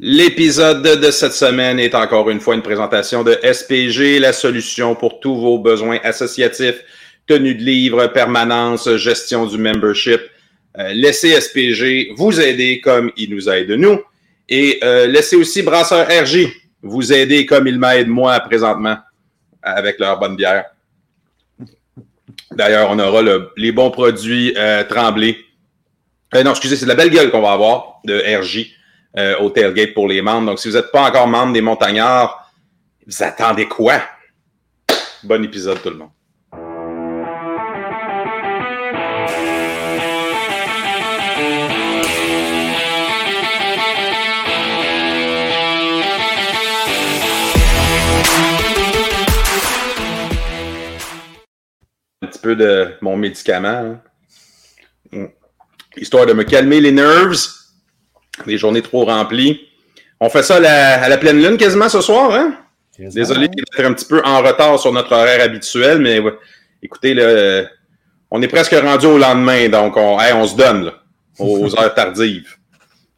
L'épisode de cette semaine est encore une fois une présentation de SPG, la solution pour tous vos besoins associatifs, tenue de livre, permanence, gestion du membership. Euh, laissez SPG vous aider comme il nous aide nous. Et euh, laissez aussi Brasseur RJ vous aider comme il m'aide moi présentement avec leur bonne bière. D'ailleurs, on aura les bons produits euh, tremblés. Euh, non, excusez, c'est la belle gueule qu'on va avoir de RJ euh, au tailgate pour les membres. Donc, si vous n'êtes pas encore membre des Montagnards, vous attendez quoi? Bon épisode tout le monde. Un petit peu de mon médicament. hein. Histoire de me calmer les nerves. Des journées trop remplies. On fait ça à la, à la pleine lune quasiment ce soir, hein? Désolé d'être un petit peu en retard sur notre horaire habituel, mais ouais, écoutez, là, euh, on est presque rendu au lendemain, donc on, hey, on se donne là, aux heures tardives.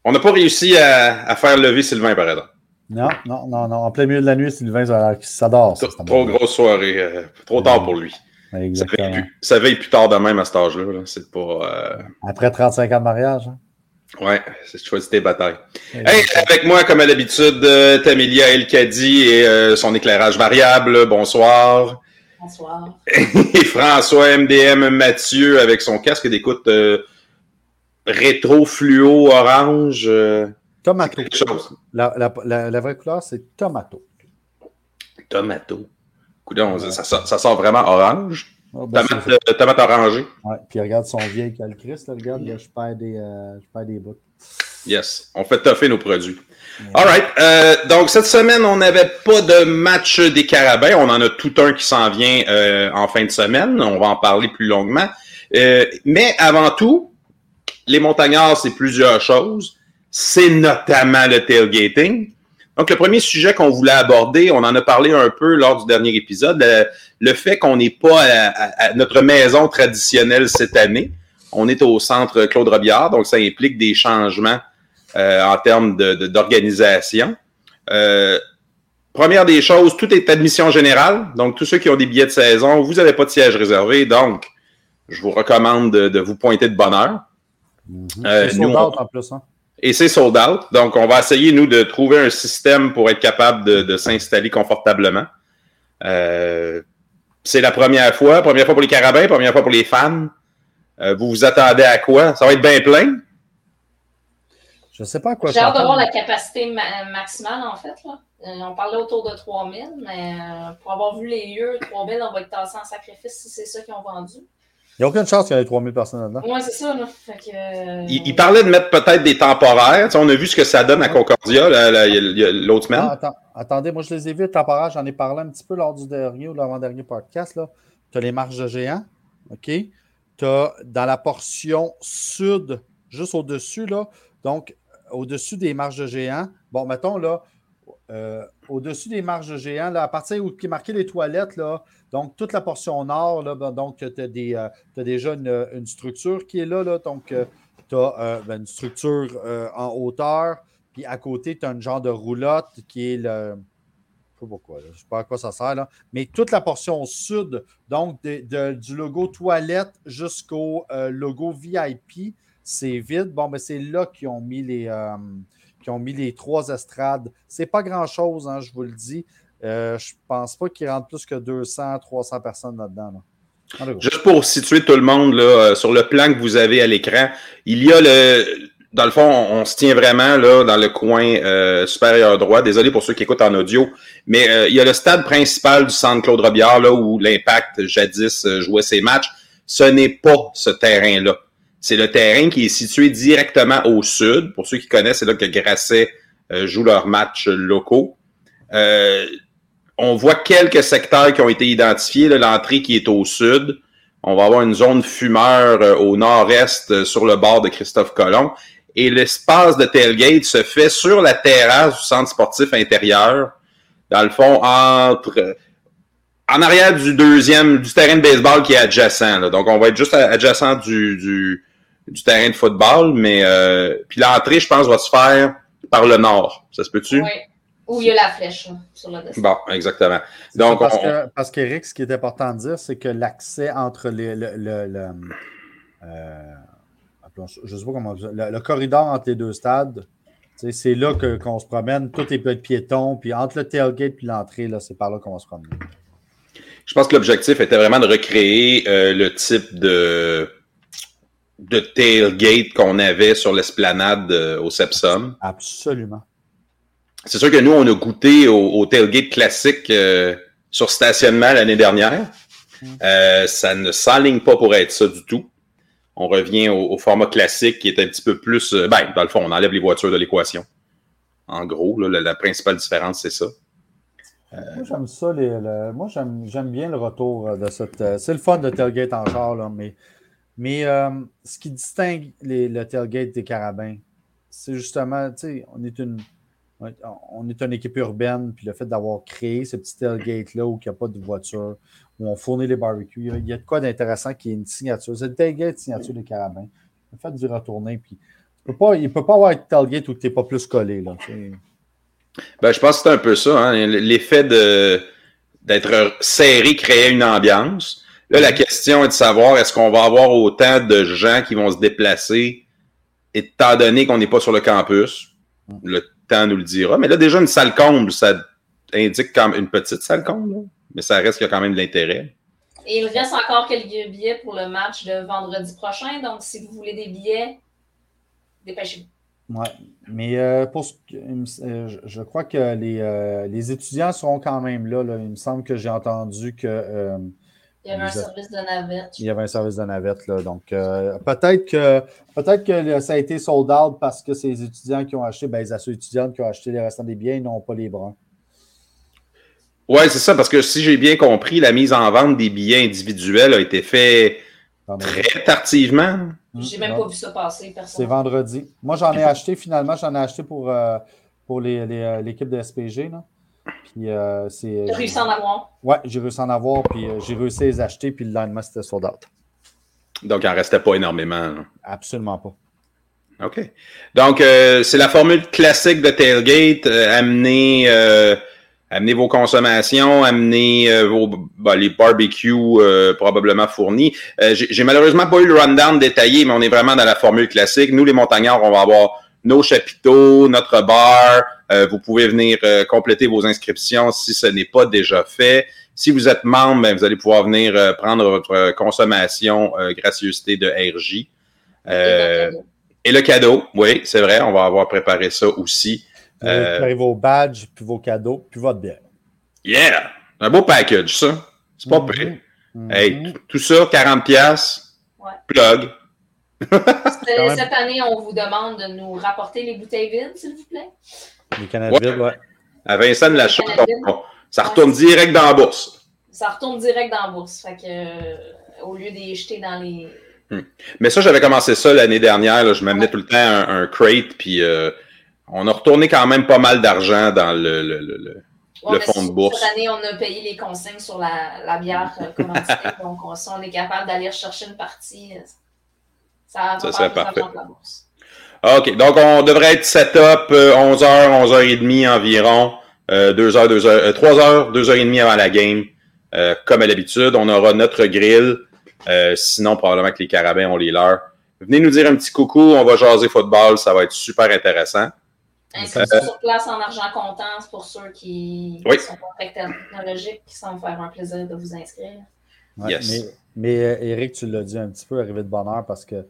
On n'a pas réussi à, à faire lever Sylvain, par exemple. Non, non, non, non. En plein milieu de la nuit, Sylvain. Ça, Trop, trop grosse soirée, euh, trop tard pour lui. Ça veille, Exactement. plus, ça veille plus tard de même à cet âge-là. là. C'est pas. euh, Après 35 ans de mariage. hein? Ouais, c'est choisi tes batailles. Hey, avec moi, comme à l'habitude, euh, Tamilia Elkadi et euh, son éclairage variable. Bonsoir. Bonsoir. Et François MDM Mathieu avec son casque d'écoute euh, rétro fluo orange. euh, Tomato. quelque chose. La, la, la, la vraie couleur, c'est tomato. Tomato. Coudon, ça, ça, ça sort vraiment orange. Oh, ben, Tomate, euh, tomate orangée. ouais. Puis regarde son vieil calcris. Là, regarde, là, je perds des, euh, je perds des bouts. Yes. On fait toffer nos produits. All right. Euh, donc, cette semaine, on n'avait pas de match des Carabins. On en a tout un qui s'en vient euh, en fin de semaine. On va en parler plus longuement. Euh, mais avant tout, les montagnards, c'est plusieurs choses. C'est notamment le tailgating. Donc, le premier sujet qu'on voulait aborder, on en a parlé un peu lors du dernier épisode, le, le fait qu'on n'est pas à, à- à notre maison traditionnelle cette année. On est au centre Claude Robillard, donc ça implique des changements euh, en termes de- de- d'organisation. Euh, première des choses, tout est admission générale. Donc, tous ceux qui ont des billets de saison, vous n'avez pas de siège réservé. Donc, je vous recommande de, de vous pointer de bonne heure. Mhm. Euh, c'est nous, on- en plus. Hein? Et c'est sold out. Donc, on va essayer, nous, de trouver un système pour être capable de, de s'installer confortablement. Euh, c'est la première fois. Première fois pour les carabins, première fois pour les fans. Euh, vous vous attendez à quoi? Ça va être bien plein? Je ne sais pas à quoi J'ai hâte de voir s'attendre. la capacité ma- maximale, en fait. Là. Euh, on parlait autour de 3000, mais euh, pour avoir vu les lieux, 3000, on va être tassé en sacrifice si c'est ça qu'ils ont vendu. Il n'y a aucune chance qu'il y ait 3000 personnes là-dedans. Ouais, c'est ça. Là. Fait que, euh, Il, il parlait de mettre peut-être des temporaires. Tu sais, on a vu ce que ça donne à Concordia l'autre semaine. Ah, attends, attendez, moi je les ai vus temporaires, j'en ai parlé un petit peu lors du dernier ou de l'avant-dernier podcast. Tu as les marches de géants, OK? Tu as dans la portion sud, juste au-dessus, là, donc au-dessus des marches de géants, bon, mettons là, euh, au-dessus des marches de géants, là, à partir où qui est marqué les toilettes, là, donc toute la portion nord, là, ben, donc tu as, déjà une, structure qui est là, là donc tu as une structure euh, en hauteur, puis à côté, tu as un genre de roulotte qui est le. Je sais pas pourquoi, là. je sais pas à quoi ça sert, mais toute la portion sud, donc de- du logo toilette jusqu'au euh, logo VIP, c'est vide. Bon, ben c'est là qu'ils ont mis les. euh, qui ont mis les trois estrades. C'est pas grand-chose, hein, je vous le dis. Euh, je pense pas qu'il rentre plus que 200, 300 personnes là-dedans. Juste pour situer tout le monde là, euh, sur le plan que vous avez à l'écran, il y a le. Dans le fond, on, se tient vraiment là dans le coin euh, supérieur droit. Désolé pour ceux qui écoutent en audio, mais euh, il y a le stade principal du centre Claude Robillard là où l'Impact jadis jouait ses matchs. Ce n'est pas ce terrain-là. C'est le terrain qui est situé directement au sud. Pour ceux qui connaissent, c'est là que Grasset euh, joue leurs matchs locaux. Euh, on voit quelques secteurs qui ont été identifiés. L'entrée qui est au sud. On va avoir une zone fumeur euh, au nord-est sur le bord de Christophe Colomb. Et l'espace de tailgate se fait sur la terrasse du centre sportif intérieur. Dans le fond, entre en arrière du deuxième, du terrain de baseball qui est adjacent. Donc, on va être juste adjacent du, du, du terrain de football. Mais euh, puis l'entrée, je pense, va se faire par le nord. Ça se peut-tu? Oui. Où il y a la flèche là, sur le dessin. Bon, exactement. Donc, parce, on- que, parce qu'Éric, ce qui est important de dire, c'est que l'accès entre les, le, le- le- euh, je sais pas comment dire, le, le corridor entre les deux stades, c'est là que- qu'on se promène, tout est piéton, puis entre le tailgate et l'entrée, là, c'est par là qu'on va se promener. Je pense que l'objectif était vraiment de recréer euh, le type de, de tailgate qu'on avait sur l'esplanade euh, au Sepsum. Absolument. C'est sûr que nous, on a goûté au, au tailgate classique euh, sur stationnement l'année dernière. Euh, ça ne s'enligne pas pour être ça du tout. On revient au, au format classique qui est un petit peu plus... euh, ben, dans le fond, on enlève les voitures de l'équation. En gros, là, la, la principale différence, c'est ça. Moi, j'aime ça. les- le- moi, j'aime j'aime bien le retour euh, de cette. euh, c'est le fun de tailgate en char, là, mais, mais euh, ce qui distingue les- le tailgate des carabins, c'est justement, tu sais, on est une. On est une équipe urbaine, puis le fait d'avoir créé ce petit tailgate-là où il n'y a pas de voiture, où on fournit les barbecues, il y a- de quoi d'intéressant qui est une signature. C'est le tailgate signature des carabins. Le fait d'y retourner, puis il ne peut pas avoir de tailgate où tu n'es pas plus collé. Là. Ben, je pense que c'est un peu ça. Hein? L'effet de d'être serré créait une ambiance. Là, la question est de savoir est-ce qu'on va avoir autant de gens qui vont se déplacer, étant donné qu'on n'est pas sur le campus? Le temps nous le dira. Mais là, déjà, une salle comble, ça indique quand même une petite salle comble, là. mais ça reste qu'il y a quand même de l'intérêt. Et il reste encore quelques billets pour le match de vendredi prochain. Donc, si vous voulez des billets, dépêchez-vous. Ouais, mais euh, pour ce que- euh, je- je crois que les, euh, les étudiants seront quand même là, là. Il me semble que j'ai entendu que euh, Il y avait un Les service de navette. il y avait un service de navette. Là, donc euh, peut-être que peut-être que ça a été sold out parce que ces étudiants qui ont acheté, ben, les assos étudiantes qui ont acheté les restants des billets, ils n'ont pas les bruns. Ouais, c'est ça, parce que si j'ai bien compris, la mise en vente des billets individuels a été faite très tardivement. J'ai même Non, pas vu ça passer, C'est personne. vendredi. Moi, j'en ai acheté finalement, j'en ai acheté pour, euh, pour les- les, euh, l'équipe de SPG. Là. Puis euh, c'est. J'ai réussi à en avoir. Ouais, j'ai réussi à en avoir, puis euh, j'ai réussi à les acheter, puis le lendemain, c'était sold out. Donc, il n'en restait pas énormément. Absolument pas. OK. Donc, euh, c'est la formule classique de Tailgate. euh, amener, euh, amener vos consommations, amener euh, vos, bah, les barbecues euh, probablement fournis. Euh, J'ai j'ai malheureusement pas eu le rundown détaillé, mais on est vraiment dans la formule classique. Nous, les montagnards, on va avoir nos chapiteaux, notre bar. Euh, vous pouvez venir euh, compléter vos inscriptions si ce n'est pas déjà fait. Si vous êtes membre, ben, vous allez pouvoir venir euh, prendre votre euh, consommation euh, gracieuseté de RJ. Euh, et le cadeau, oui, c'est vrai, on va avoir préparé ça aussi. Vous Euh, vos badges, puis vos cadeaux, puis votre bière. Yeah! Un beau package, ça. C'est pas Mhm. pire. Mhm. Hey, tout ça, 40$, piastres, Ouais. plug. Cette, année, on vous demande de nous rapporter les bouteilles vides, s'il vous plaît. Les canettes Ouais. vides, ouais. À Vincent de la ça retourne direct dans la bourse. Ça retourne direct dans la bourse. Fait que, euh, au lieu d'y jeter dans les. Mais ça, j'avais commencé ça l'année dernière. là. Je m'amenais tout le temps un, un crate, puis euh, on a retourné quand même pas mal d'argent dans le, le- le- le- Ouais, Le mais fonds de bourse. Cette année, on a payé les consignes sur la, la bière euh, commanditée. donc, on, si on est capable d'aller rechercher une partie, euh, ça Ça serait parfait. la bourse. OK, donc on devrait être setup euh, 11h, 11h30 environ, euh, 2h, 2h, euh, 3h, 2h30 avant la game. Euh, comme à l'habitude, on aura notre grill. Euh, sinon, probablement que les carabins ont les leurs. Venez nous dire un petit coucou, on va jaser football, ça va être super intéressant. Inscription sur place en argent comptant, c'est pour ceux qui Oui. sont pas très technologiques, qui semblent faire un plaisir de vous inscrire. Ouais, Yes. Mais, mais euh, Eric, tu l'as dit un petit peu, arrivé de bonne heure, parce que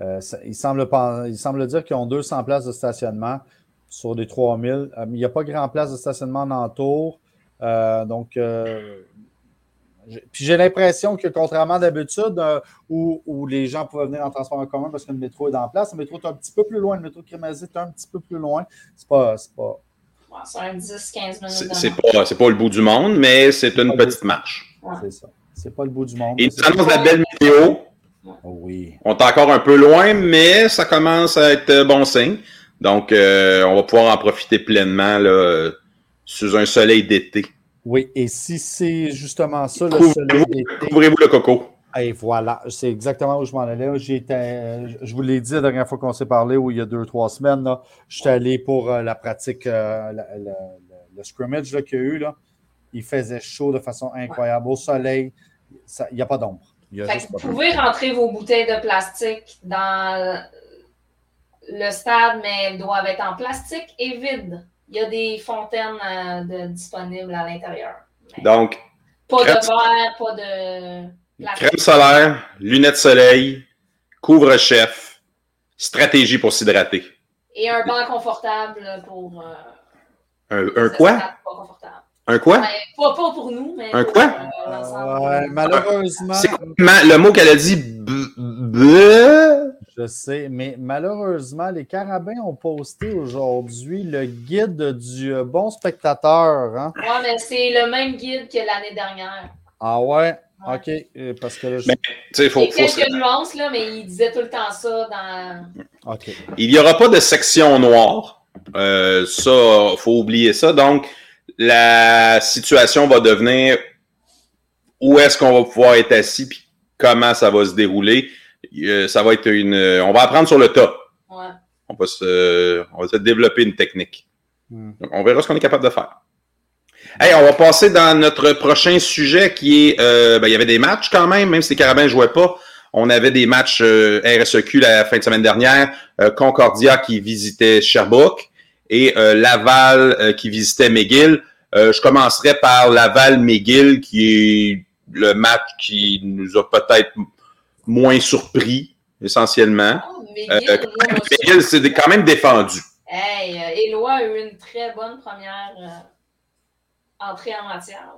euh, ça- il, semble, il semble dire qu'ils ont 200 places de stationnement sur des 3000. Euh, mais il n'y a pas grand place de stationnement en entour. Euh, donc, euh, j'ai- puis j'ai l'impression que contrairement d'habitude, euh, où, où les gens pouvaient venir en transport en commun parce que le métro est en place, le métro est un petit peu plus loin, le métro de Crémazie est un petit peu plus loin. C'est pas, c'est pas, Ouais, c'est un 10-15 minutes. C'est de c'est marche. pas, c'est pas le bout du monde, mais c'est une petite marche. Ouais. c'est ça. C'est pas le bout du monde. Et mais nous annonce la belle météo. Oh oui. On est encore un peu loin, mais ça commence à être euh, bon signe. Donc, euh, on va pouvoir en profiter pleinement là, euh, sous un soleil d'été. Oui, et si c'est justement ça, le soleil d'été, couvrez-vous le coco. Et voilà, c'est exactement où je m'en allais. J'étais, je vous l'ai dit la dernière fois qu'on s'est parlé, ou il y a deux, trois semaines, j'étais allé pour la pratique, le scrimmage qu'il y a eu. Là. Il faisait chaud de façon incroyable. Au soleil, il n'y a pas d'ombre. Vous pouvez rentrer vos bouteilles de plastique dans le stade, mais elles doivent être en plastique et vides. Il y a des fontaines euh, disponibles à l'intérieur. Donc, pas de verre, pas de plastique. Crème solaire, lunettes soleil, couvre-chef, stratégie pour s'hydrater. Et un banc confortable pour. Euh, un, un quoi? Un quoi? pas, pour nous, mais. Un quoi? Euh, malheureusement. C'est le mot qu'elle a dit? Je sais, mais malheureusement, les Carabins ont posté aujourd'hui le guide du euh, bon spectateur. Hein? Oui, mais c'est le même guide que l'année dernière. Ah ouais? OK. Euh, parce que là, je... Il y a quelques nuances, là, mais il disait tout le temps ça dans. OK. Il n'y aura pas de section noire. Euh, ça, il faut oublier ça. Donc, la situation va devenir où est-ce qu'on va pouvoir être assis puis comment ça va se dérouler. Euh, ça va être une. On va apprendre sur le tas. On, va se, on va se développer une technique. Hmm. on verra ce qu'on est capable de faire. Hey, on va passer dans notre prochain sujet qui est. Euh, ben, il y avait des matchs quand même, même si les Carabins ne jouaient pas. On avait des matchs euh, RSEQ la fin de semaine dernière. Concordia qui visitait Sherbrooke et Laval qui visitait McGill. Je commencerai par Laval-McGill qui est le match qui nous a peut-être moins surpris, essentiellement. Oh, McGill, c'est euh, quand même défendu. Hey, euh, Éloi a eu une très bonne première euh, entrée en matière.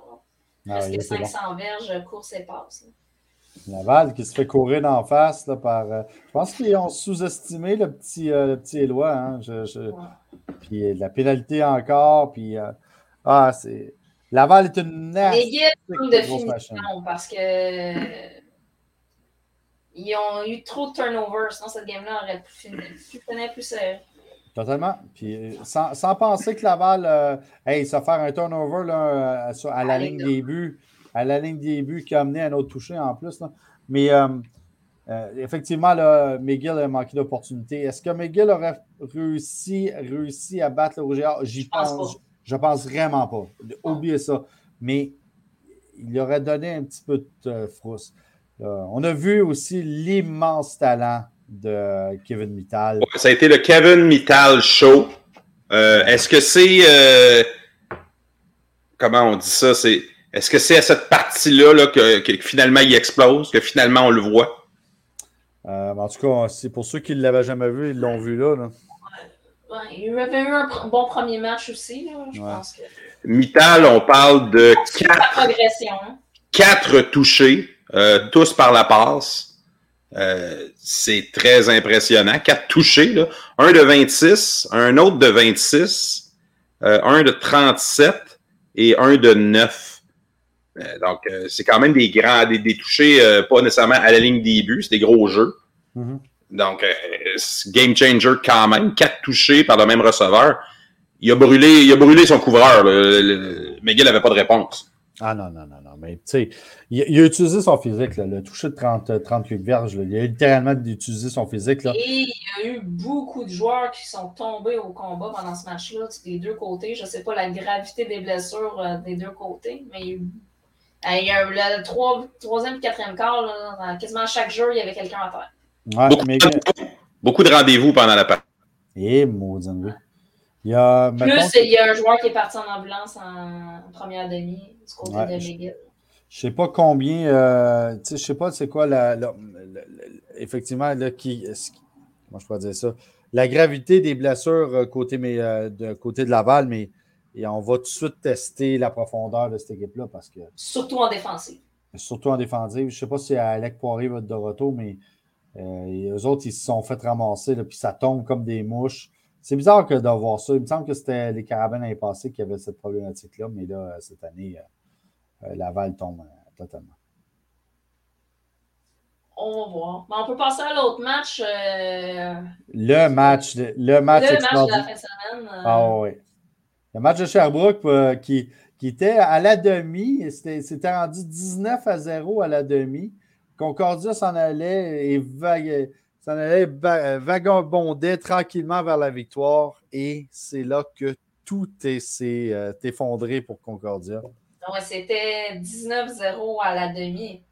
Ah, Parce que 500 verges, course et passe. Laval qui se fait courir d'en face là, par. je pense qu'ils ont sous-estimé le petit, le petit Éloi. Hein. Puis la pénalité encore. Puis. Ah, c'est. Laval est une McGill de finition parce que ils ont eu trop de turnovers, sinon cette game-là aurait pu finir plus, plus Totalement. Puis sans, sans, penser que Laval, euh, hey, ça faire un turnover là, à, à la ligne des buts, à la ligne des buts qui a amené un autre toucher en plus. Là. Mais euh, euh, effectivement, là, McGill a manqué d'opportunité. Est-ce que McGill aurait réussi, réussi à battre le Rouge J'y pense. Je pense vraiment pas. Oubliez ça. Mais il aurait donné un petit peu de frousse. Euh, on a vu aussi l'immense talent de Kevin Mittal. ça a été le Kevin Mittal Show. Euh, est-ce que c'est. Euh, comment on dit ça? est-ce que c'est à cette partie-là que, finalement il explose, que finalement on le voit? en tout cas, pour ceux qui ne l'avaient jamais vu, ils l'ont vu là. Il avait eu un bon premier match aussi, je pense que. Mittal, on parle de quatre, progression. Hein. quatre touchés. Euh, tous par la passe. Euh, c'est très impressionnant. Quatre touchés, là. un de 26, un autre de 26, euh, un de 37 et un de 9. donc, c'est quand même des grands, des, touchés, pas nécessairement à la ligne des buts, c'est des gros jeux. Mm-hmm. Donc, game changer quand même. Quatre touchés par le même receveur. Il a brûlé, il a brûlé son couvreur. McGill n'avait pas de réponse. Ah non, non, non, non. Mais tu sais, il, a utilisé son physique, là, le toucher de 30, 38 verges. il a littéralement utilisé son physique. Là. Et il y a eu beaucoup de joueurs qui sont tombés au combat pendant ce match-là, des deux côtés. Je ne sais pas la gravité des blessures euh, des deux côtés, mais il y a eu. Il y a le troisième et quatrième quart, là, quasiment chaque jour, il y avait quelqu'un à terre. Ouais, beaucoup, mais... beaucoup, de rendez-vous pendant la partie. Et eh, maudit. Il y a, Plus, il y a un joueur qui est parti en ambulance en première demi du côté de McGill. Je sais pas combien, euh, je sais pas c'est quoi la, effectivement là, qui, comment je pourrais dire ça, la gravité des blessures euh, côté, mais, euh, de, côté de Laval, mais et on va tout de suite tester la profondeur de cette équipe-là parce que. Surtout en défensive. Surtout en défensive. Je ne sais pas si Alec Poirier va être de retour, mais euh, eux autres, ils se sont fait ramasser, puis ça tombe comme des mouches. C'est bizarre que de voir ça. Il me semble que c'était les carabines l'année passée qui avaient cette problématique-là, mais là, cette année, euh, euh, Laval tombe euh, totalement. On va voir. Mais on peut passer à l'autre match. Le match. Le match, le match de la fin de semaine. Ah oui. Le match de Sherbrooke qui, qui était à la demi. C'était rendu 19 à 0 à la demi. Concordia s'en allait et s'en allait vagabondait tranquillement vers la victoire. Et c'est là que tout s'est euh, effondré pour Concordia. c'était 19-0 à la demi.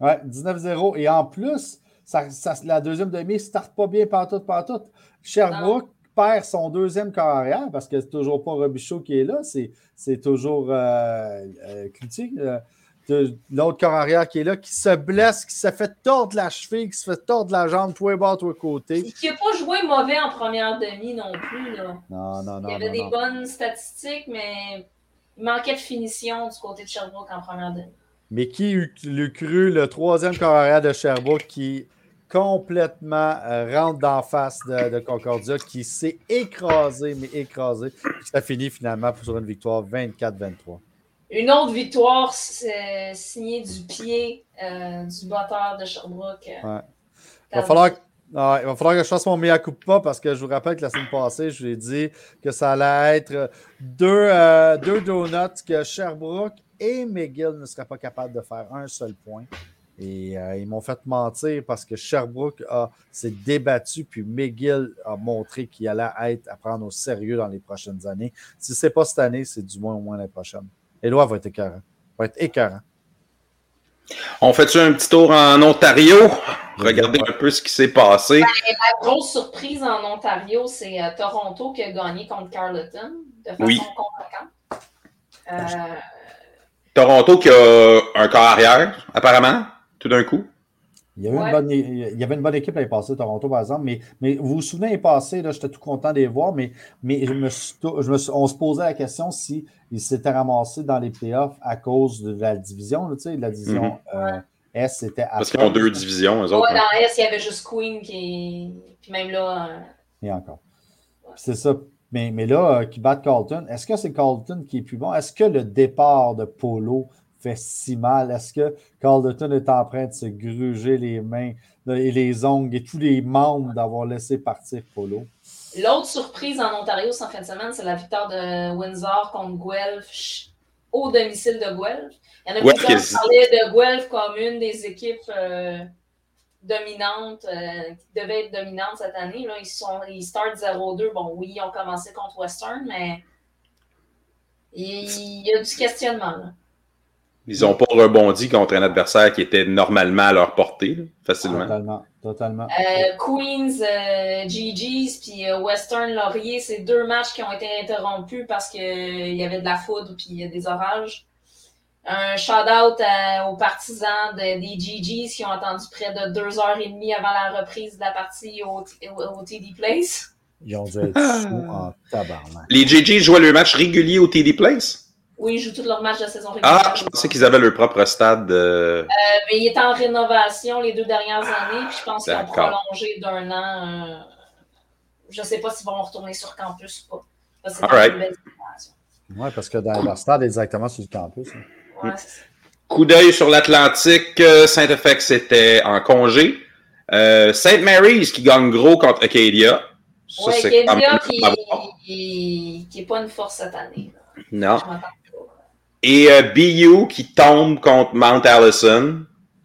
Ouais, 19-0. Et en plus, ça, la deuxième demi ne starte pas bien partout, partout. Sherbrooke perd son deuxième carrière parce que c'est toujours pas Robichaud qui est là, c'est toujours euh, euh, euh L'autre corps arrière qui est là, qui se blesse, qui se fait tordre la cheville, qui se fait tordre la jambe, tous les bords, tous les côtés. Qui n'a pas joué mauvais en première demi non plus. Là. Non, non, non. Il y avait des bonnes statistiques, mais il manquait de finition du côté de Sherbrooke en première demi. Mais qui eût cru le troisième corps arrière de Sherbrooke qui complètement euh, rentre d'en face de, Concordia, qui s'est écrasé, mais écrasé. Ça finit finalement sur une victoire 24-23. Une autre victoire signée du pied euh, du batteur de Sherbrooke. Euh, il, va falloir, il va falloir que je fasse mon mea pas parce que je vous rappelle que la semaine passée, je vous ai dit que ça allait être deux, deux donuts que Sherbrooke et McGill ne seraient pas capables de faire un seul point. Et euh, ils m'ont fait mentir parce que Sherbrooke s'est débattu, puis McGill a montré qu'il allait être à prendre au sérieux dans les prochaines années. Si ce n'est pas cette année, c'est du moins au moins l'année prochaine. Éloi va être écœurant. Va être écœurant. On fait-tu un petit tour en Ontario? Regardez un peu ce qui s'est passé. Ben, la grosse surprise en Ontario, c'est euh, Toronto qui a gagné contre Carleton de façon oui. convaincante. Euh, Toronto qui a un corps arrière, apparemment tout d'un coup? Il y, avait une bonne, il y avait une bonne équipe l'année passée, Toronto, par exemple, mais, mais vous vous souvenez, l'année passée, j'étais tout content de les voir, mais, mais je me je me on se posait la question s'ils s'étaient ramassés dans les playoffs à cause de la division, tu sais, la division mm-hmm. euh, S, c'était Parce qu'ils ont deux divisions, eux autres. Ouais, dans S, il y avait juste Queen qui. Puis même là. Euh, Et encore. C'est ça. Mais, mais là, euh, qui bat Carlton, est-ce que c'est Carlton qui est plus bon? Est-ce que le départ de Polo fait si mal? Est-ce que Carlton est en train de se gruger les mains et les ongles et tous les membres d'avoir laissé partir Polo? L'autre surprise en Ontario cette fin de semaine, c'est la victoire de Windsor contre Guelph au domicile de Guelph. Il y en a plusieurs qui parlaient de Guelph comme une des équipes euh, dominantes, euh, qui devaient être dominantes cette année. Là, ils, sont, ils startent 0-2. Bon, oui, ils ont commencé contre Western, mais il y a du questionnement. Là. Ils n'ont pas rebondi contre un adversaire qui était normalement à leur portée, facilement. Totalement. totalement. Euh, Queens, euh, GG's, puis euh, Western Laurier, c'est deux matchs qui ont été interrompus parce qu'il y avait de la foudre puis des orages. Un shout-out aux partisans des GG's qui ont attendu près de deux heures et demie avant la reprise de la partie au, au, TD Place. Ils ont dû être en tabarnak. Les GG's jouaient le match régulier au TD Place? Oui, ils jouent tous leurs matchs de saison régulière. Ah, je pensais qu'ils avaient leur propre stade. Euh... mais il est en rénovation les deux dernières années, puis je pense qu'ils ont prolongé d'un an. Euh... Je ne sais pas s'ils vont retourner sur campus ou pas. C'est right. Oui, parce que dans leur stade est exactement sur le campus. Hein. Ouais, Coup d'œil sur l'Atlantique, euh, Saint-Effect, c'était en congé. Euh, Saint Mary's qui gagne gros contre Acadia. Oui, Acadia qui n'est pas une force cette année. Non. Et euh, BU qui tombe contre Mount Allison.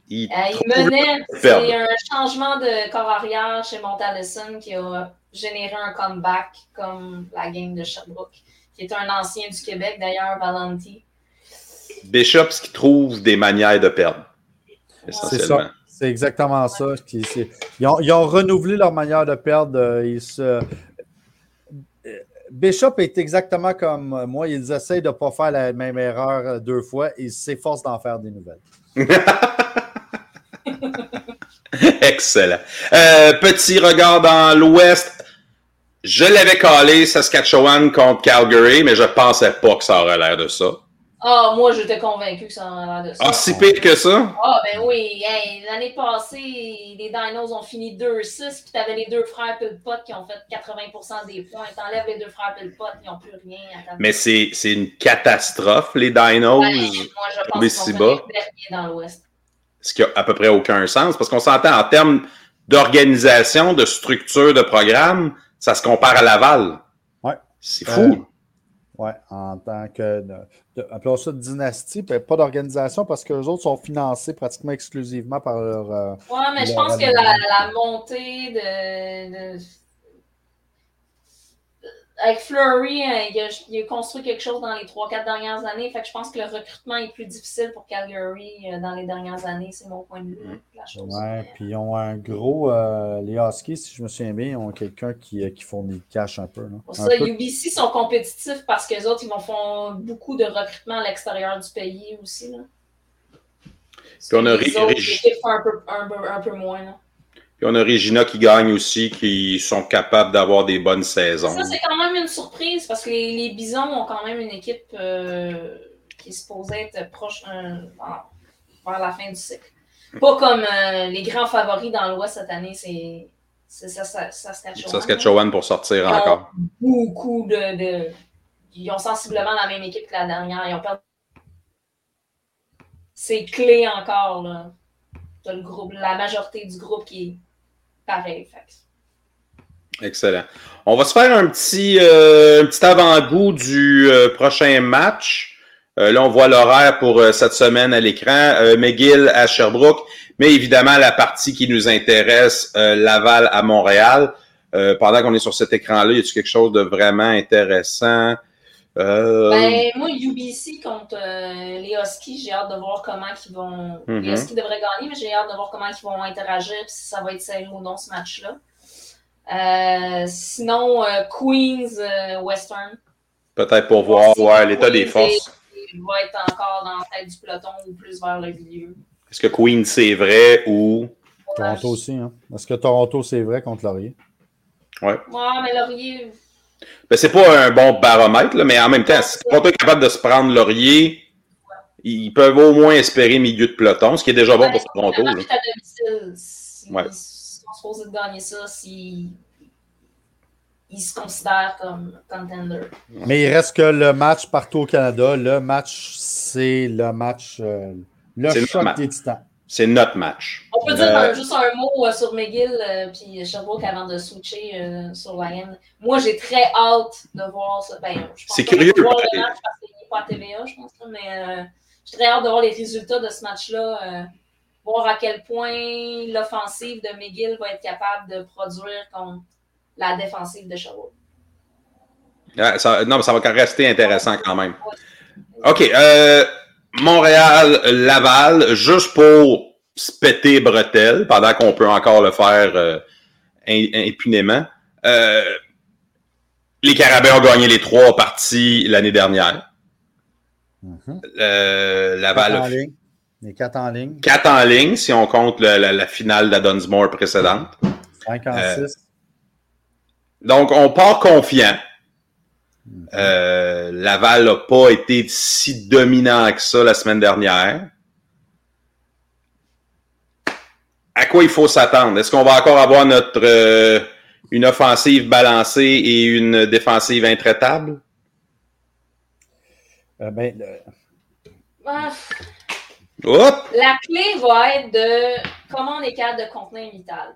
Il, euh, menait, c'est un changement de corps arrière chez Mount Allison qui a généré un comeback comme la game de Sherbrooke, qui est un ancien du Québec d'ailleurs, Valenti. Bishops qui trouve des manières de perdre. C'est ça. C'est exactement ça. Ils ont, ils ont, renouvelé leur manière de perdre. Euh, ils se, Bishop est exactement comme moi. Ils essayent de ne pas faire la même erreur deux fois. Ils s'efforcent d'en faire des nouvelles. Excellent. Euh, petit regard dans l'Ouest. Je l'avais calé Saskatchewan contre Calgary, mais je pensais pas que ça aurait l'air de ça. Ah, moi, j'étais convaincu que ça en l'air de ça. Ah, si pire que ça? Ah, ben oui. L'année passée, les Dinos ont fini 2-6, puis t'avais les deux frères Pilpot qui ont fait 80% des points. T'enlèves les deux frères Pilpot, ils n'ont plus rien. À Mais c'est une catastrophe, les Dinos. Ben, moi, je pense si bas. dans l'Ouest. Ce qui a à peu près aucun sens, parce qu'on s'entend en termes d'organisation, de structure de programme, ça se compare à Laval. Ouais. C'est fou. Oui, en tant que. appelons ça de dynastie, pas d'organisation parce que les autres sont financés pratiquement exclusivement par leur. Euh, oui, mais je pense que la, montée de avec Flurry, euh, il a, construit quelque chose dans les 3-4 dernières années. Fait que je pense que le recrutement est plus difficile pour Calgary euh, dans les dernières années. C'est mon point de vue. La chose. Ouais, puis ils ont un gros. Euh, les Huskies, si je me souviens bien, ils ont quelqu'un qui, qui fournit le cash un peu. Là. Pour ça, UBC sont compétitifs parce que les autres, ils vont faire beaucoup de recrutement à l'extérieur du pays aussi. Là. Puis on a les un peu, un, un peu moins. Là. Puis on a Regina qui gagne aussi, qui sont capables d'avoir des bonnes saisons. Ça, c'est quand même une surprise parce que les, Bisons ont quand même une équipe euh, qui est supposée être proche euh, vers la fin du cycle. Pas comme euh, les grands favoris dans l'Ouest cette année, c'est Saskatchewan. Saskatchewan pour sortir encore. Beaucoup de, Ils ont sensiblement la même équipe que la dernière. Ils ont perdu. C'est clé encore. Là. Le groupe, la majorité du groupe qui est pareil. Excellent. On va se faire un petit, euh, petit avant-goût du euh, prochain match. Euh, là, on voit l'horaire pour cette semaine à l'écran. McGill à Sherbrooke, mais évidemment la partie qui nous intéresse, Laval à Montréal. pendant qu'on est sur cet écran-là, y a-t-il quelque chose de vraiment intéressant? Euh, ben, moi, UBC contre euh, les Huskies, j'ai hâte de voir comment ils vont. Les mhm. Huskies devraient gagner, mais j'ai hâte de voir comment ils vont interagir si ça va être serré ou non ce match-là. Euh, sinon, Queens Western. Peut-être pour voir l'état des forces. Il va être encore dans la tête du peloton ou plus vers le milieu. Est-ce que Queens c'est vrai ou? Toronto aussi, hein? Est-ce que Toronto c'est vrai contre Laurier? Ouais. Ouais, mais Laurier ben, c'est pas un bon baromètre, mais en même temps, si Toronto est capable de se prendre Laurier, ils peuvent au moins espérer milieu de peloton, ce qui est déjà bon pour Toronto. Là. ouais. Ils sont supposés de gagner ça s'ils ils se considèrent comme contender. Mais il reste que le match partout au Canada. Le match, c'est le match, euh, le choc des titans. C'est notre match. On peut dire euh, juste un mot euh, sur McGill euh, puis Sherbrooke avant de switcher sur haine. Moi, j'ai très hâte de voir ça. Ben, c'est curieux. voir le match parce qu'il n'est pas à TVA, je pense. mais j'ai très hâte de voir les résultats de ce match-là. voir à quel point l'offensive de McGill va être capable de produire contre la défensive de Sherbrooke. non, mais ça va rester intéressant quand même. OK. Euh, Montréal-Laval, juste pour se péter bretelles, pendant qu'on peut encore le faire euh, impunément. Euh, les Carabins ont gagné les trois parties l'année dernière. Mm-hmm. Euh, Laval. Les quatre en ligne. Quatre en ligne, si on compte la, finale d'Adonsmore précédente. Cinq en six. Donc, on part confiant. Euh, Laval n'a pas été si dominant que ça la semaine dernière. À quoi il faut s'attendre? Est-ce qu'on va encore avoir notre euh, une offensive balancée et une défensive intraitable? Euh, ben, ah. La clé va être de comment on est capable de contenir Vital.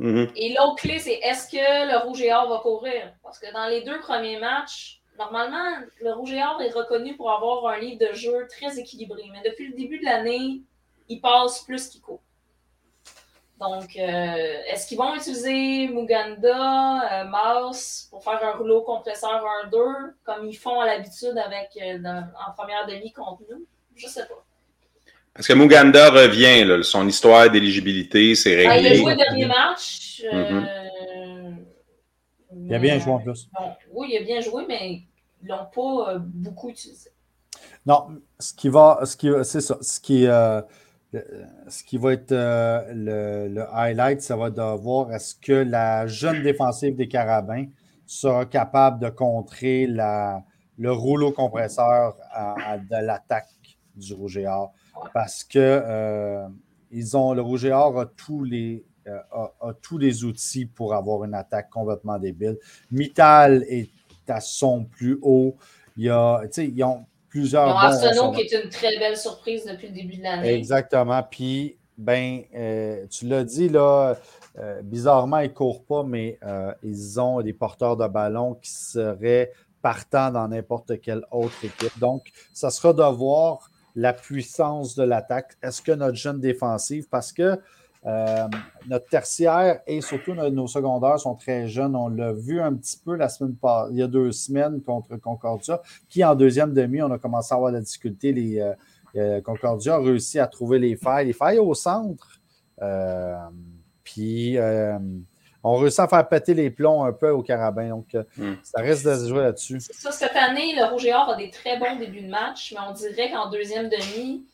Mm-hmm. Et l'autre clé, c'est est-ce que le Rouge et Or va courir? Parce que dans les deux premiers matchs, normalement, le Rouge et Or est reconnu pour avoir un livre de jeu très équilibré. Mais depuis le début de l'année, il passe plus qu'il court. Donc, euh, est-ce qu'ils vont utiliser Muganda, euh, Mouse pour faire un rouleau compresseur 1-2 comme ils font à l'habitude avec euh, en première demi contre nous? Je sais pas. Parce que Muganda revient, là, son histoire d'éligibilité, c'est réglé. Ah, il a joué le dernier match. Euh, mm-hmm. Il a bien joué en plus. oui, il a bien joué, mais ils ne l'ont pas euh, beaucoup utilisé. Non, ce qui va, ce qui, c'est ça, ce qui, euh, ce qui va être le, le, highlight, ça va de voir est-ce que la jeune défensive des Carabins sera capable de contrer la, le rouleau compresseur de l'attaque du Rouge et Or parce que euh, ils ont, le Rouge et Or a tous les, euh, a, tous les outils pour avoir une attaque complètement débile. Mittal est à son plus haut. Il y a, ils ont plusieurs. Ils ont Arsenault qui est une très belle surprise depuis le début de l'année. Exactement. Puis, ben, euh, tu l'as dit, là, bizarrement, ils ne courent pas, mais ils ont des porteurs de ballon qui seraient partant dans n'importe quelle autre équipe. Donc, ça sera de voir la puissance de l'attaque? Est-ce que notre jeune défensive, parce que euh, notre tertiaire et surtout nos, secondaires sont très jeunes. On l'a vu un petit peu la semaine il y a deux semaines contre Concordia, qui en deuxième demi, on a commencé à avoir de la difficulté. Les, euh, euh, Concordia a réussi à trouver les failles, les failles au centre. puis on réussit à faire péter les plombs un peu au carabin. Donc, hmm. ça reste de se jouer là-dessus. Ça, cette année, le Rouge et Or a des très bons débuts de match, mais on dirait qu'en deuxième demi,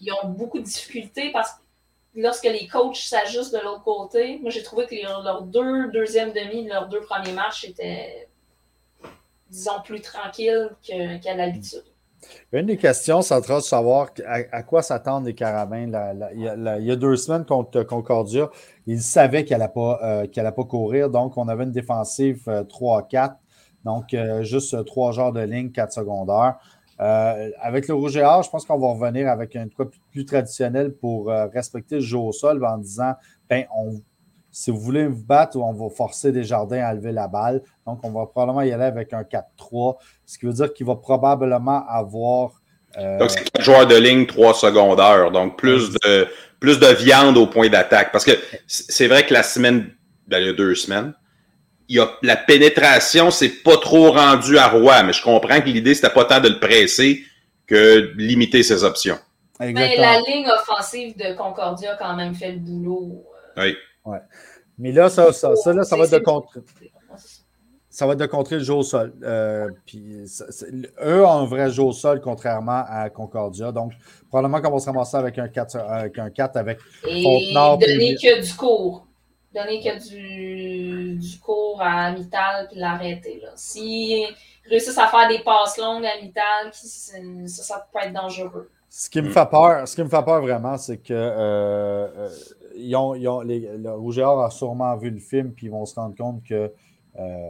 ils ont beaucoup de difficultés parce que lorsque les coachs s'ajustent de l'autre côté, moi j'ai trouvé que leurs deux deuxième demi, leurs deux premiers matchs étaient, disons, plus tranquilles qu'à l'habitude. Une des questions, ça sera de savoir à, quoi s'attendent les carabins. il, y a, deux semaines contre Concordia, ils savaient qu'elle n'allait pas, euh, pas courir, donc on avait une défensive 3-4, euh, donc euh, juste trois genres de ligne, quatre secondaires. Avec le rouge et or, je pense qu'on va revenir avec un truc plus, traditionnel pour respecter le jeu au sol en disant ben, on, si vous voulez vous battre, on va forcer des jardins à lever la balle. Donc, on va probablement y aller avec un 4-3, ce qui veut dire qu'il va probablement avoir. Euh, donc, c'est quatre joueurs de ligne, trois secondaires. Donc, plus de, plus de viande au point d'attaque. Parce que c'est vrai que la semaine, ben, il y a deux semaines, il a, la pénétration, c'est pas trop rendu à roi, mais je comprends que l'idée, c'était pas tant de le presser que de limiter ses options. Mais la ligne offensive de Concordia a quand même fait le boulot. Euh, oui. Mais là, ça, ça, ça, là, ça va être de contrer. Ça va être de contrer le jeu au sol. Euh, puis, eux ont un vrai jeu au sol, contrairement à Concordia. Donc, probablement qu'on va se ramasser avec un 4 avec, un 4 avec Et donner que du cours donner que du, du cours à Mital puis l'arrêter. S'ils réussissent à faire des passes longues à Mital, ça, ça peut être dangereux. Ce qui me fait peur, ce qui me fait peur vraiment, c'est que euh, euh, ils ont, ils ont, les, le Rouge a sûrement vu le film, puis ils vont se rendre compte que euh,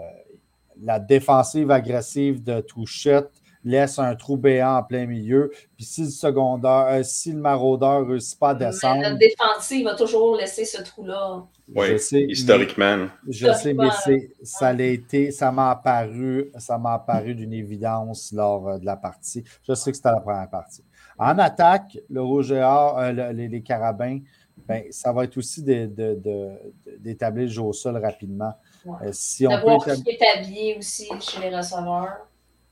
la défensive agressive de Touchette laisse un trou béant en plein milieu. Puis si le secondaire, euh, si le maraudeur ne réussit pas à descendre. Notre défensive va toujours laisser ce trou-là. Oui, historiquement. je sais, mais ça été, ça m'a apparu, ça m'a apparu d'une évidence lors de la partie. Je sais que c'était la première partie. En attaque, le rouge et or, euh, les, carabins, ben, ça va être aussi d'établir le jeu au sol rapidement. si on D'avoir peut qui est habillé aussi chez les receveurs.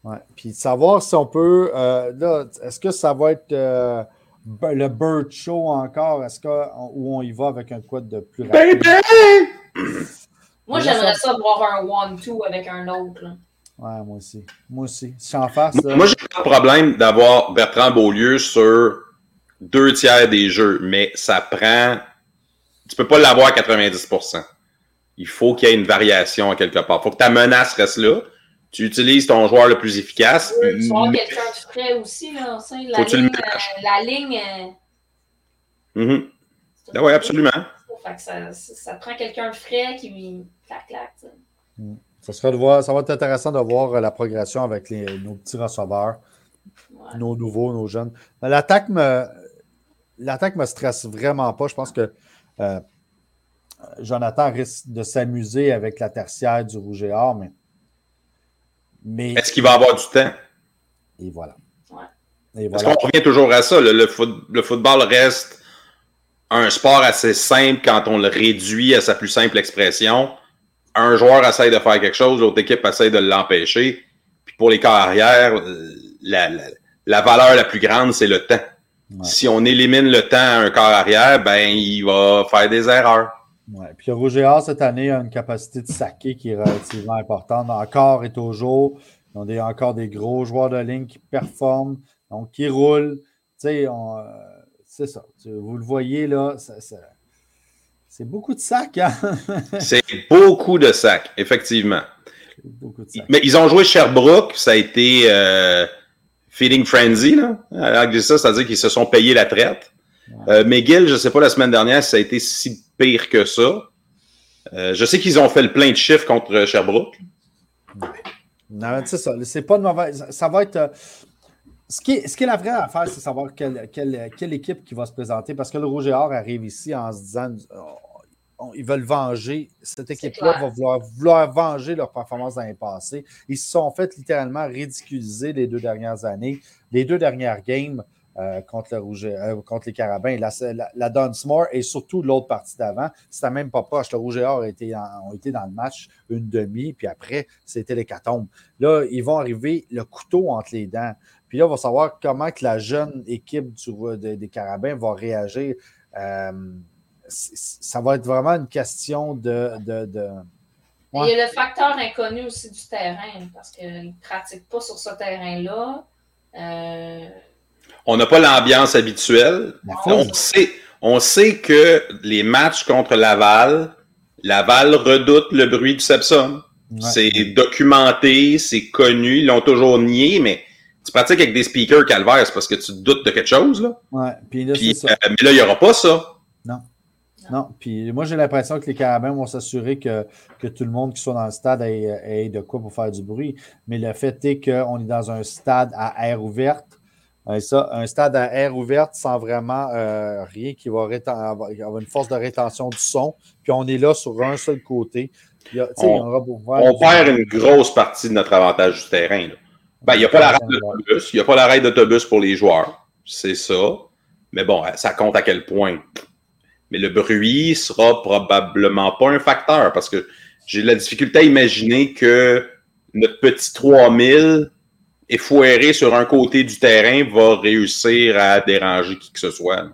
Ouais. Puis savoir si on peut. Euh, là, est-ce que ça va être euh, le Bird Show encore? Est-ce que où on y va avec un quad de plus rapide? Moi, j'aimerais ça voir un one-two avec un autre. Ouais, moi aussi. Moi aussi. Si en face. Moi, j'ai pas de problème d'avoir Bertrand Beaulieu sur deux tiers des jeux, mais ça prend. Tu peux pas l'avoir à 90%. Il faut qu'il y ait une variation à quelque part. Il faut que ta menace reste là tu utilises ton joueur le plus efficace. Oui, tu mais... quelqu'un de frais aussi, là. La, ligne, euh, la ligne. Euh... Mm -hmm. ah oui, absolument. Ça, ça, prend quelqu'un de frais qui lui clac clac. Mm. Ça, sera de voir, ça va être intéressant de voir euh, la progression avec les, nos petits receveurs, ouais. nos nouveaux, nos jeunes. L'attaque me, l'attaque me stresse vraiment pas. Je pense que euh, Jonathan risque de s'amuser avec la tertiaire du Rouge et Or, mais est-ce qu'il va avoir du temps? Et voilà. Parce qu'on revient toujours à ça. Le, football reste un sport assez simple quand on le réduit à sa plus simple expression. Un joueur essaie de faire quelque chose, l'autre équipe essaie de l'empêcher. Puis pour les carrières, la, la, valeur la plus grande, c'est le temps. Si on élimine le temps à un corps arrière, ben il va faire des erreurs. Ouais. Puis Roger cette année, a une capacité de saquer qui est relativement importante. Encore et toujours. Ils ont des, encore des gros joueurs de ligne qui performent, donc qui roulent. Tu sais, euh, c'est ça. Vous le voyez là, c'est beaucoup de sacs. Hein? c'est beaucoup de sacs, effectivement. Beaucoup de sacs. Mais ils ont joué Sherbrooke, ça a été euh, feeding frenzy. Là. Avec ça, c'est-à-dire qu'ils se sont payés la traite. Euh, McGill, je ne sais pas la semaine dernière si ça a été si pire que ça. Euh, je sais qu'ils ont fait le plein de chiffres contre Sherbrooke. Non, c'est ça. C'est pas de mauvaise. Ça va être. Euh, ce qui, est, ce qui est la vraie affaire, c'est savoir quelle, quelle, quelle, équipe qui va se présenter parce que le Rouge et Or arrive ici en se disant ils veulent venger. Cette équipe-là va vouloir, vouloir, venger leur performance dans les passés. Ils se sont fait littéralement ridiculiser les deux dernières années. Les deux dernières games euh, contre, le Rouge, euh, contre les Carabins, la, la, Dunsmore et surtout l'autre partie d'avant, c'était même pas proche. Le Rouge et Or ont été, ont été dans le match une demi, puis après, c'était les catombes. Là, ils vont arriver le couteau entre les dents. Puis là, on va savoir comment que la jeune équipe du, des Carabins va réagir. Euh, ça va être vraiment une question de. de, Il y a le facteur inconnu aussi du terrain, parce qu'ils ne pratiquent pas sur ce terrain-là. Euh, on n'a pas l'ambiance habituelle. On sait, on sait que les matchs contre Laval, Laval redoute le bruit du Sepsum. C'est documenté, c'est connu, ils l'ont toujours nié, mais tu pratiques avec des speakers calvaires, c'est parce que tu doutes de quelque chose. Là. Ouais, puis là, euh, mais là, il n'y aura pas ça. Non. Non, puis moi j'ai l'impression que les Carabins vont s'assurer que, que, tout le monde qui soit dans le stade ait, de quoi pour faire du bruit. Mais le fait est qu'on est dans un stade à air ouverte. Ça, un stade à air ouverte sans vraiment euh, rien qui va avoir une force de rétention du son. Puis on est là sur un seul côté. on, perd une grosse partie de notre avantage du terrain. Ben, il n'y a pas l'arrêt d'autobus. Il n'y a pas l'arrêt d'autobus pour les joueurs. C'est ça. Mais bon, ça compte à quel point? Mais le bruit sera probablement pas un facteur parce que j'ai la difficulté à imaginer que notre petit 3000 effoiré sur un côté du terrain va réussir à déranger qui que ce soit.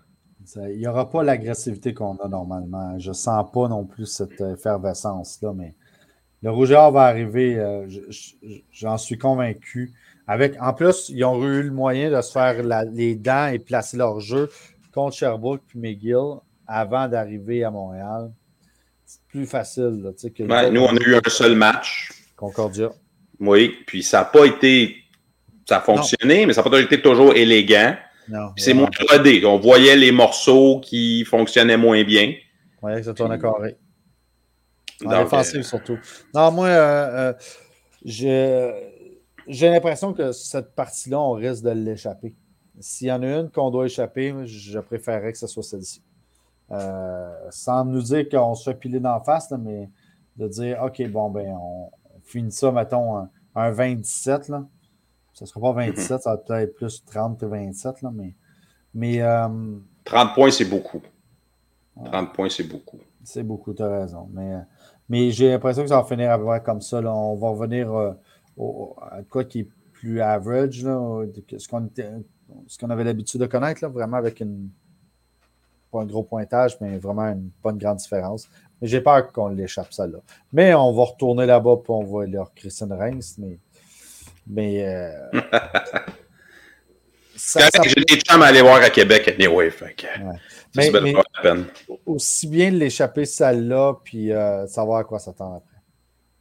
Il n'y aura pas l'agressivité qu'on a normalement. Je ne sens pas non plus cette effervescence-là, mais le rougeur va arriver, euh, j'en suis convaincu. Avec, en plus, ils ont eu le moyen de se faire les dents et placer leur jeu contre Sherbrooke puis McGill avant d'arriver à Montréal. C'est plus facile. que nous, on a eu un seul match. Concordia. Oui, puis ça n'a pas été. Ça a fonctionné, mais ça n'a pas été toujours élégant. C'est moins rodé. On voyait les morceaux qui fonctionnaient moins bien. Oui, ça tournait carré. En offensive surtout. Non, moi, euh, euh, j'ai l'impression que cette partie-là, on risque de l'échapper. S'il y en a une qu'on doit échapper, je préférerais que ce soit celle-ci. Euh, sans nous dire qu'on se fait piler d'en face, mais de dire OK, bon, ben, on, finit ça, mettons, un, un 27. Là. Ça ne sera pas 27, mhm. ça va peut-être plus 30 que 27, là, mais. mais 30 euh, points, c'est beaucoup. 30 points, c'est beaucoup. C'est beaucoup, tu as raison. Mais, mais j'ai l'impression que ça va finir à peu comme ça. Là. On va revenir euh, à quoi qui est plus average, là, ce qu'on avait l'habitude de connaître, là, vraiment avec une, pas un gros pointage, mais vraiment une, pas une grande différence. Mais j'ai peur qu'on l'échappe, ça là. Mais on va retourner là-bas pour on va leur Christine Reims. Mais. mais euh, ça, J'ai des chums à aller voir à Québec anyway. Fait que, mais, pas la peine. Aussi bien de l'échapper celle-là, puis euh, savoir à quoi s'attendre après.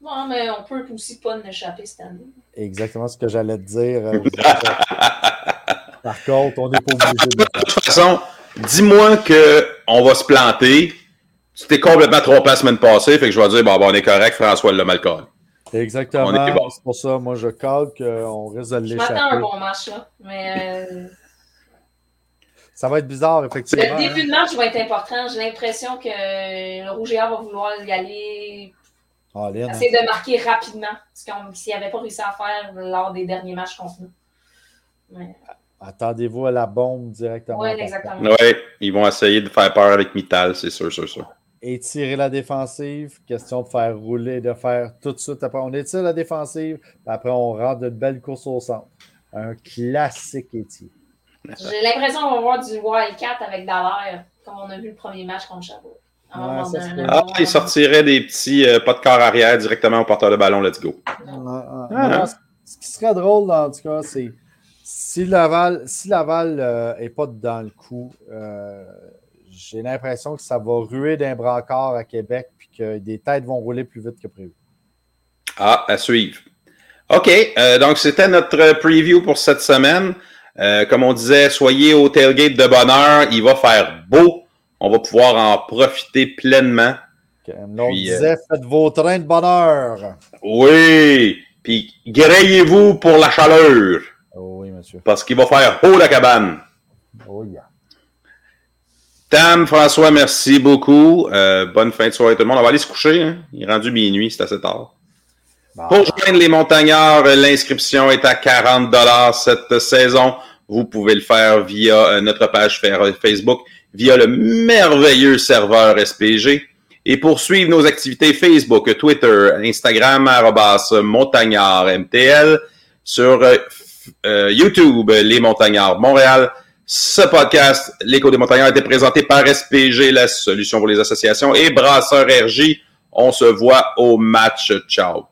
Non, mais on peut aussi pas l'échapper cette année. Exactement ce que j'allais te dire. Euh, Par contre, on n'est pas obligé de. De toute façon, dis-moi qu'on va se planter. Tu t'es complètement trompé la semaine passée, fait que je vais dire, bon, on est correct, François le mal Exactement. C'est pour ça, moi, je cale qu'on risque de l'échapper. Je m'attends un bon match, là. Mais. Euh, ça va être bizarre, effectivement. Le début de match va être important. J'ai l'impression que le Rouge et va vouloir y aller. essayer de marquer rapidement. Ce qu'ils n'avaient pas réussi à faire lors des derniers matchs contre nous. Mais... Attendez-vous à la bombe directement. Oui, exactement. Oui, ils vont essayer de faire peur avec Mittal, c'est sûr, sûr, sûr. Étirer la défensive, question de faire rouler, de faire tout de suite. Après, on étire la défensive, après, on rentre de belles courses au centre. Un classique étire. J'ai l'impression qu'on va voir du Wildcat avec Dallaire, comme on a vu le premier match contre Chabot. ah, il sortirait des petits euh, pas de corps arrière directement au porteur de ballon, let's go. Ah, ce qui serait drôle, en tout cas, c'est si Laval si Laval n'est euh, pas dans le coup, euh, j'ai l'impression que ça va ruer d'un brancard à Québec puis que des têtes vont rouler plus vite que prévu. Ah, à suivre. OK, euh, donc c'était notre preview pour cette semaine. comme on disait, soyez au tailgate de bonheur. Il va faire beau. On va pouvoir en profiter pleinement. on disait, faites vos trains de bonheur. Oui, puis grayez-vous pour la chaleur. Oh oui, monsieur. Parce qu'il va faire haut la cabane. Oh yeah. Tam, François, merci beaucoup. Euh, bonne fin de soirée tout le monde. On va aller se coucher. Hein? Il est rendu minuit, c'est assez tard. Pour joindre les montagnards, l'inscription est à 40 cette saison. Vous pouvez le faire via euh, notre page Facebook, via le merveilleux serveur SPG. Et pour suivre nos activités Facebook, Twitter, Instagram, arrobas montagnard sur euh, YouTube, Les Montagnards Montréal, ce podcast, L'écho des montagnards, a été présenté par SPG, la solution pour les associations, et Brasseur RJ. On se voit au match. Ciao.